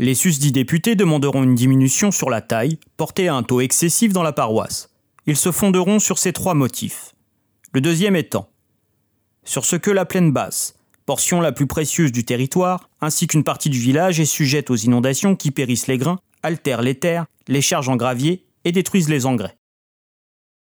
Les susdits députés demanderont une diminution sur la taille, portée à un taux excessif dans la paroisse. Ils se fonderont sur ces trois motifs. Le deuxième étant sur ce que la plaine basse, portion la plus précieuse du territoire, ainsi qu'une partie du village est sujette aux inondations qui périssent les grains, altèrent les terres, les chargent en gravier et détruisent les engrais.